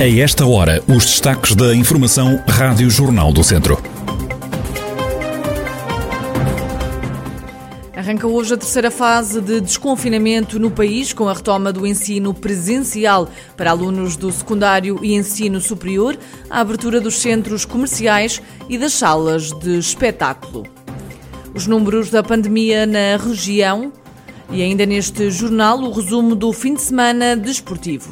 A esta hora, os destaques da Informação Rádio Jornal do Centro. Arranca hoje a terceira fase de desconfinamento no país, com a retoma do ensino presencial para alunos do secundário e ensino superior, a abertura dos centros comerciais e das salas de espetáculo. Os números da pandemia na região e ainda neste jornal o resumo do fim de semana desportivo.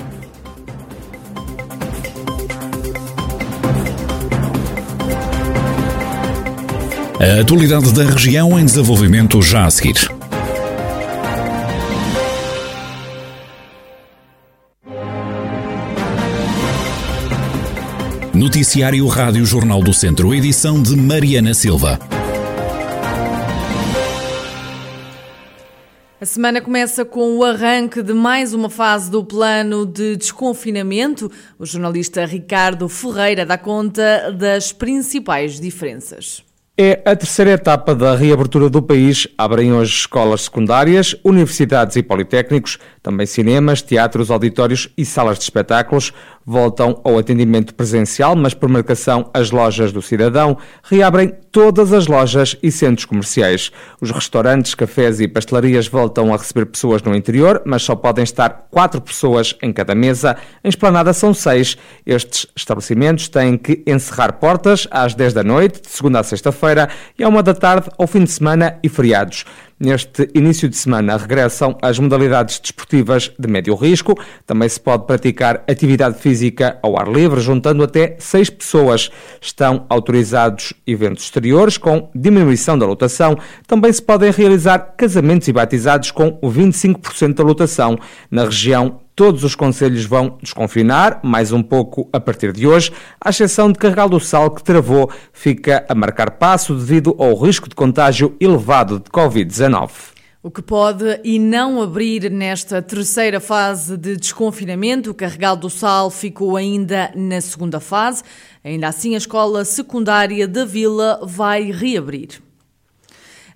A atualidade da região em desenvolvimento já a seguir. Noticiário Rádio Jornal do Centro, edição de Mariana Silva. A semana começa com o arranque de mais uma fase do plano de desconfinamento. O jornalista Ricardo Ferreira dá conta das principais diferenças. É a terceira etapa da reabertura do país. Abrem hoje escolas secundárias, universidades e politécnicos, também cinemas, teatros, auditórios e salas de espetáculos. Voltam ao atendimento presencial, mas por marcação as lojas do cidadão. Reabrem todas as lojas e centros comerciais. Os restaurantes, cafés e pastelarias voltam a receber pessoas no interior, mas só podem estar quatro pessoas em cada mesa. Em esplanada são seis. Estes estabelecimentos têm que encerrar portas às 10 da noite, de segunda a sexta-feira, e à uma da tarde ao fim de semana e feriados. Neste início de semana regressam as modalidades desportivas de médio risco. Também se pode praticar atividade física ao ar livre, juntando até seis pessoas. Estão autorizados eventos exteriores com diminuição da lotação. Também se podem realizar casamentos e batizados com 25% da lotação. Na região Todos os conselhos vão desconfinar, mais um pouco a partir de hoje, à exceção de Carregal do Sal, que travou, fica a marcar passo devido ao risco de contágio elevado de Covid-19. O que pode e não abrir nesta terceira fase de desconfinamento, o Carregal do Sal ficou ainda na segunda fase. Ainda assim, a escola secundária da Vila vai reabrir.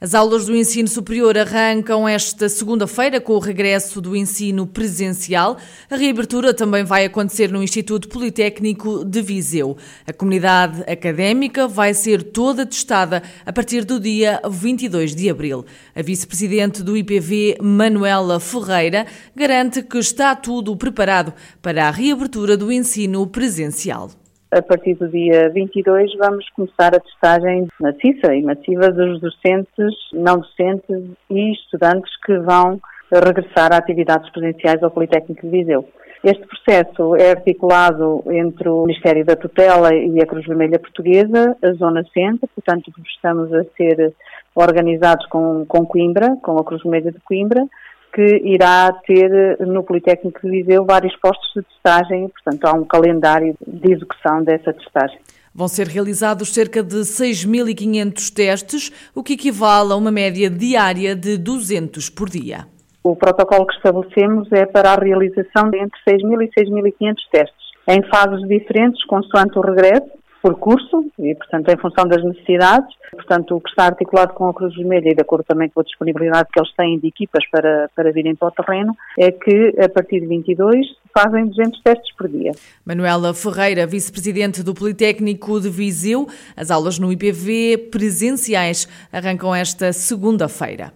As aulas do ensino superior arrancam esta segunda-feira com o regresso do ensino presencial. A reabertura também vai acontecer no Instituto Politécnico de Viseu. A comunidade académica vai ser toda testada a partir do dia 22 de abril. A vice-presidente do IPV, Manuela Ferreira, garante que está tudo preparado para a reabertura do ensino presencial a partir do dia 22 vamos começar a testagem maciça e massiva dos docentes, não docentes e estudantes que vão regressar a atividades presenciais ao Politécnico de Viseu. Este processo é articulado entre o Ministério da Tutela e a Cruz Vermelha Portuguesa, a Zona Centro, portanto estamos a ser organizados com, com Coimbra, com a Cruz Vermelha de Coimbra, que irá ter no Politécnico de Viseu vários postos de testagem, portanto há um calendário de execução dessa testagem. Vão ser realizados cerca de 6.500 testes, o que equivale a uma média diária de 200 por dia. O protocolo que estabelecemos é para a realização de entre 6.000 e 6.500 testes, em fases diferentes, consoante o regresso, por curso e, portanto, em função das necessidades. Portanto, o que está articulado com a Cruz Vermelha e de acordo também com a disponibilidade que eles têm de equipas para, para virem para o terreno, é que a partir de 22 fazem 200 testes por dia. Manuela Ferreira, vice-presidente do Politécnico de Viseu, as aulas no IPV presenciais arrancam esta segunda-feira.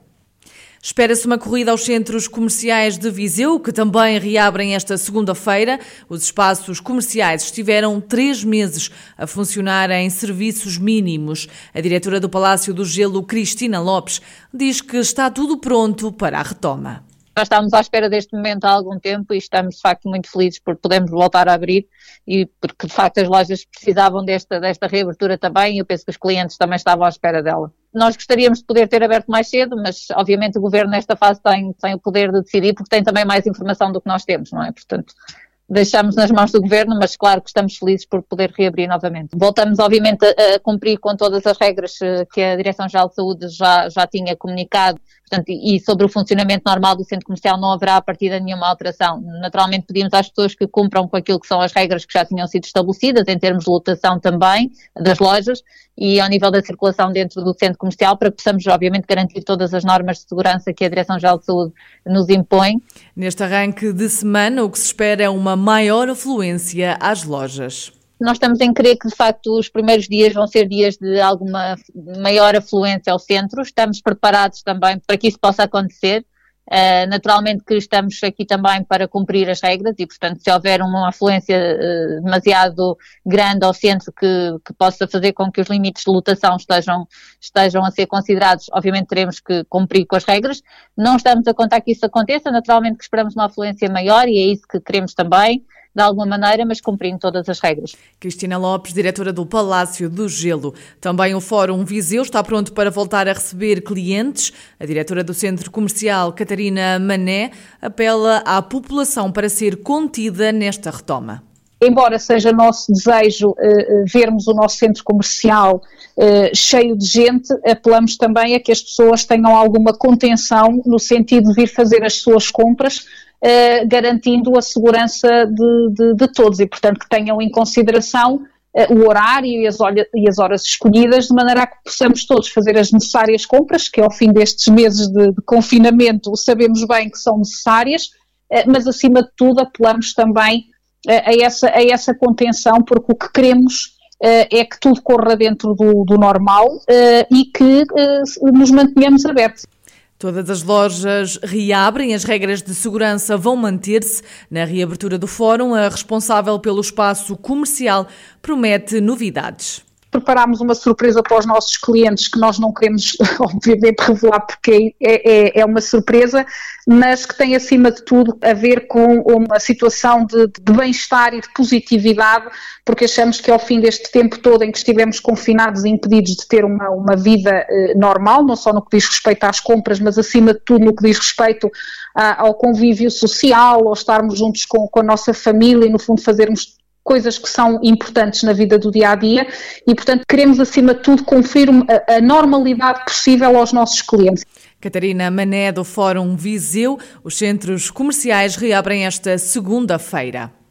Espera-se uma corrida aos centros comerciais de Viseu, que também reabrem esta segunda-feira. Os espaços comerciais estiveram três meses a funcionar em serviços mínimos. A diretora do Palácio do Gelo, Cristina Lopes, diz que está tudo pronto para a retoma. Nós estávamos à espera deste momento há algum tempo e estamos de facto muito felizes por podermos voltar a abrir e porque de facto as lojas precisavam desta, desta reabertura também e eu penso que os clientes também estavam à espera dela. Nós gostaríamos de poder ter aberto mais cedo, mas obviamente o governo nesta fase tem, tem o poder de decidir porque tem também mais informação do que nós temos, não é? Portanto, deixamos nas mãos do governo, mas claro que estamos felizes por poder reabrir novamente. Voltamos, obviamente, a, cumprir com todas as regras eh, que a Direção-Geral de Saúde já, já tinha comunicado, portanto, e sobre o funcionamento normal do centro comercial não haverá a partir de nenhuma alteração. Naturalmente pedimos às pessoas que cumpram com aquilo que são as regras que já tinham sido estabelecidas, em termos de lotação também, das lojas, e ao nível da circulação dentro do centro comercial, para que possamos, obviamente, garantir todas as normas de segurança que a Direção-Geral de Saúde nos impõe. Neste arranque de semana, o que se espera é uma maior afluência às lojas. Nós estamos em crer que, de facto, os primeiros dias vão ser dias de alguma maior afluência ao centro. Estamos preparados também para que isso possa acontecer. Uh, naturalmente que estamos aqui também para cumprir as regras e, portanto, se houver uma afluência uh, demasiado grande ao centro que, que, possa fazer com que os limites de lotação estejam, estejam a ser considerados, obviamente teremos que cumprir com as regras. Não estamos a contar que isso aconteça, naturalmente que esperamos uma afluência maior e é isso que queremos também de alguma maneira, mas cumprindo todas as regras. Cristina Lopes, diretora do Palácio do Gelo. Também o Fórum Viseu está pronto para voltar a receber clientes. A diretora do Centro Comercial, Catarina Mané, apela à população para ser contida nesta retoma embora seja nosso desejo uh, vermos o nosso centro comercial uh, cheio de gente, apelamos também a que as pessoas tenham alguma contenção no sentido de vir fazer as suas compras uh, garantindo a segurança de, de, de, todos e, portanto, que tenham em consideração uh, o horário e as, e as, horas escolhidas, de maneira a que possamos todos fazer as necessárias compras, que ao fim destes meses de, de confinamento sabemos bem que são necessárias, uh, mas acima de tudo apelamos também a, essa, a essa contenção, porque o que queremos é que tudo corra dentro do, do normal e que nos mantenhamos abertos. Todas as lojas reabrem, as regras de segurança vão manter-se. Na reabertura do fórum, a responsável pelo espaço comercial promete novidades preparámos uma surpresa para os nossos clientes que nós não queremos, obviamente, revelar porque é, é, é, uma surpresa, mas que tem acima de tudo a ver com uma situação de, de bem-estar e de positividade, porque achamos que ao fim deste tempo todo em que estivemos confinados e impedidos de ter uma, uma vida eh, normal, não só no que diz respeito às compras, mas acima de tudo no que diz respeito a, ao convívio social, ao estarmos juntos com, com a nossa família e, no fundo, fazermos coisas que são importantes na vida do dia a dia e, portanto, queremos acima de tudo conferir a, a normalidade possível aos nossos clientes. Catarina Mané do Fórum Viseu, os centros comerciais reabrem esta segunda-feira.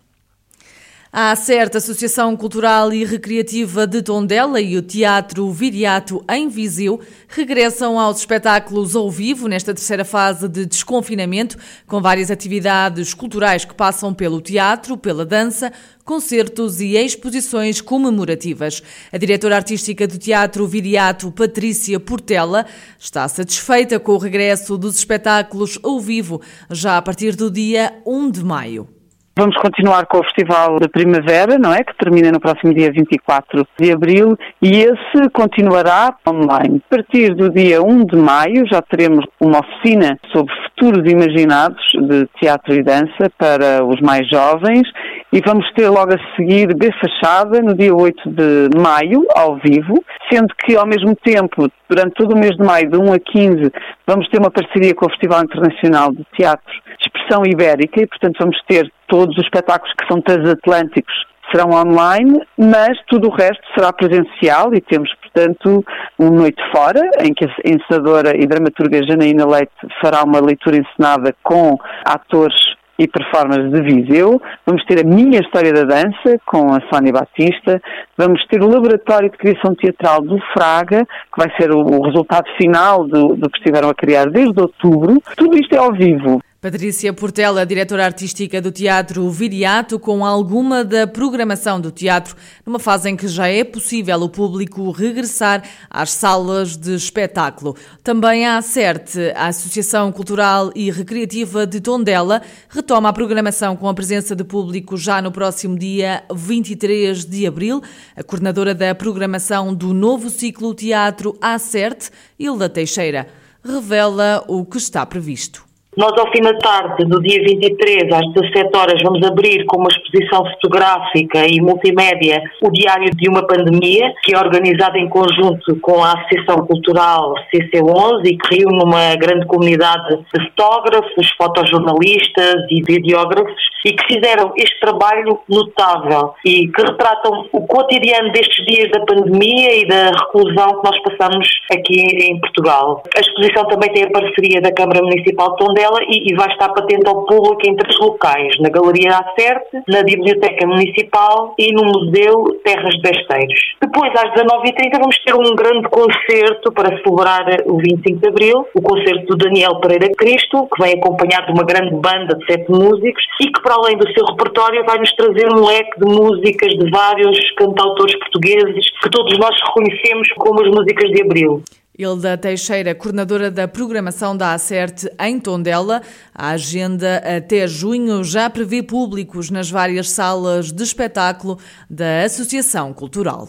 A certa Associação Cultural e Recreativa de Tondela e o Teatro Viriato em Viseu regressam aos espetáculos ao vivo nesta terceira fase de desconfinamento, com várias atividades culturais que passam pelo teatro, pela dança, concertos e exposições comemorativas. A diretora artística do Teatro Viriato, Patrícia Portela, está satisfeita com o regresso dos espetáculos ao vivo, já a partir do dia 1 de maio. Vamos continuar com o Festival da Primavera, não é? Que termina no próximo dia 24 de abril e esse continuará online. A partir do dia 1 de maio já teremos uma oficina sobre futuros imaginados de teatro e dança para os mais jovens e vamos ter logo a seguir B Fachada no dia 8 de maio, ao vivo, sendo que ao mesmo tempo, durante todo o mês de maio, de 1 a 15, vamos ter uma parceria com o Festival Internacional de Teatro de Expressão Ibérica e, portanto, vamos ter todos os espetáculos que são transatlânticos serão online, mas tudo o resto será presencial e temos, portanto, um Noite Fora, em que a encenadora e dramaturga Janaína Leite fará uma leitura encenada com atores e performers de Viseu. Vamos ter a minha história da dança com a Sónia Batista. Vamos ter o laboratório de criação teatral do Fraga, que vai ser o, o resultado final do, do que estiveram a criar desde outubro. Tudo isto é ao vivo. Patrícia Portela, diretora artística do Teatro Viriato, com alguma da programação do teatro, numa fase em que já é possível o público regressar às salas de espetáculo. Também a ACERT, a Associação Cultural e Recreativa de Tondela, retoma a programação com a presença de público já no próximo dia 23 de abril. A coordenadora da programação do novo ciclo Teatro ACERT, Hilda Teixeira, revela o que está previsto. Nós, ao fim da tarde, do dia 23, às 17 horas, vamos abrir com uma exposição fotográfica e multimédia o Diário de uma Pandemia, que é organizada em conjunto com a Associação Cultural CC11 e que reúne uma grande comunidade de fotógrafos, fotojornalistas e videógrafos e que fizeram este trabalho notável e que retratam o cotidiano destes dias da pandemia e da reclusão que nós passamos aqui em Portugal. A exposição também tem a parceria da Câmara Municipal de Tondela e, e vai estar patente ao público em três locais, na Galeria Acerte, na Biblioteca Municipal e no Museu Terras de Besteiros. Depois, às 19h30, vamos ter um grande concerto para celebrar o 25 de Abril, o concerto do Daniel Pereira Cristo, que vem acompanhado de uma grande banda de sete músicos e que, para além do seu repertório, vai nos trazer um leque de músicas de vários cantautores portugueses que todos nós reconhecemos como as músicas de Abril. Hilda Teixeira, coordenadora da programação da Acerte em Tondela. A agenda até junho já prevê públicos nas várias salas de espetáculo da Associação Cultural.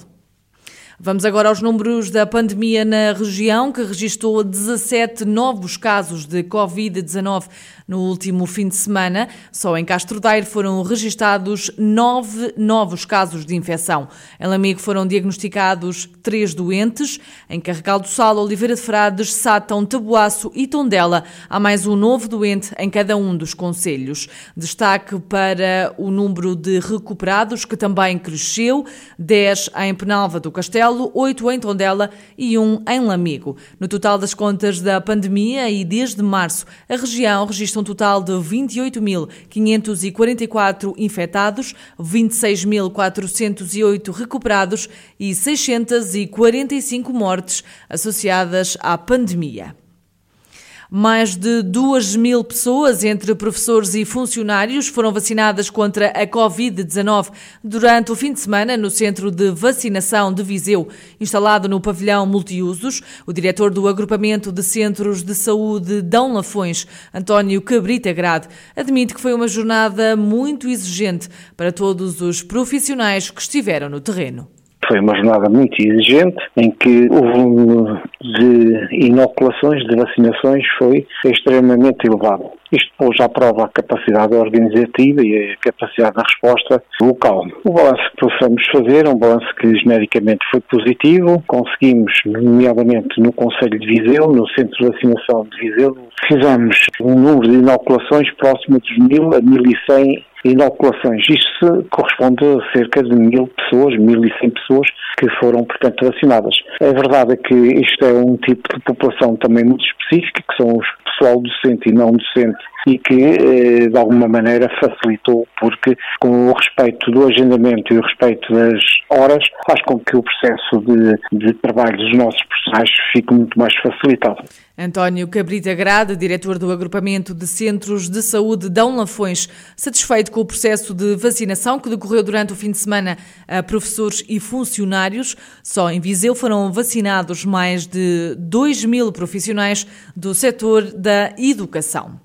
Vamos agora aos números da pandemia na região, que registrou 17 novos casos de Covid-19 no último fim de semana. Só em Castro Daire foram registados nove novos casos de infecção. Em Lamigo foram diagnosticados três doentes. Em Carregal do Sal, Oliveira de Frades, Sátão, Tabuaço e Tondela há mais um novo doente em cada um dos conselhos. Destaque para o número de recuperados, que também cresceu. 10 em Penalva do Castelo, 8 em Tondela e 1 em Lamigo. No total das contas da pandemia e desde março, a região registra um total de 28.544 infectados, 26.408 recuperados e 645 mortes associadas à pandemia. Mais de 2 mil pessoas, entre professores e funcionários, foram vacinadas contra a Covid-19 durante o fim de semana no Centro de Vacinação de Viseu, instalado no pavilhão multiusos. O diretor do Agrupamento de Centros de Saúde Dão Lafões, António Cabrita Grade, admite que foi uma jornada muito exigente para todos os profissionais que estiveram no terreno. Foi uma jornada muito exigente, em que o volume de inoculações, de vacinações, foi extremamente elevado. Isto pôs à prova a capacidade organizativa e a capacidade de resposta local. O balanço que possamos fazer é um balanço que genericamente foi positivo. Conseguimos, nomeadamente no Conselho de Viseu, no Centro de Vacinação de Viseu, fizemos um número de inoculações próximo dos 1.000 a 1.100 inoculações. Isto corresponde a cerca de mil pessoas, mil e cem pessoas que foram, portanto, vacinadas. A verdade é que isto é um tipo de população também muito específica, que são os pessoal docente e não docente e que, eh, de alguma maneira, facilitou, porque, com o respeito do agendamento e o respeito das horas, faz com que o processo de, de trabalho dos nossos profissionais fique muito mais facilitado. António Cabrita Grade, diretor do Agrupamento de Centros de Saúde Dão Lafões, satisfeito com o processo de vacinação que decorreu durante o fim de semana a professores e funcionários. Só em Viseu foram vacinados mais de 2 mil profissionais do setor da educação.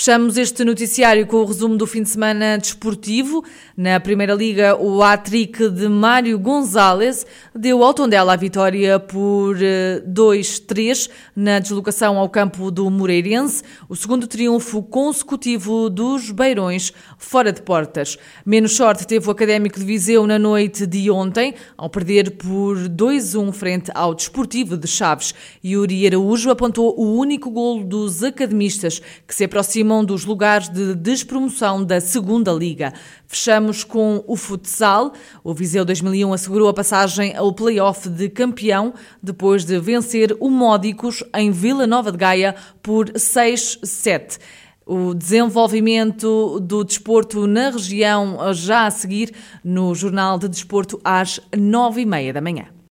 Fechamos este noticiário com o resumo do fim de semana desportivo. Na Primeira Liga, o hat-trick de Mário Gonzalez deu ao Tondela a vitória por 2-3 eh, na deslocação ao campo do Moreirense, o segundo triunfo consecutivo dos Beirões fora de portas. Menos sorte teve o Académico de Viseu na noite de ontem, ao perder por 2-1 frente ao Desportivo de Chaves. Yuri Araújo apontou o único golo dos academistas, que se aproxima aproximam dos lugares de despromoção da Segunda Liga. Fechamos com o futsal. O Viseu 2001 assegurou a passagem ao play-off de campeão depois de vencer o Módicos em Vila Nova de Gaia por 6-7 o desenvolvimento do desporto na região já a seguir no Jornal de Desporto às nove e meia da manhã.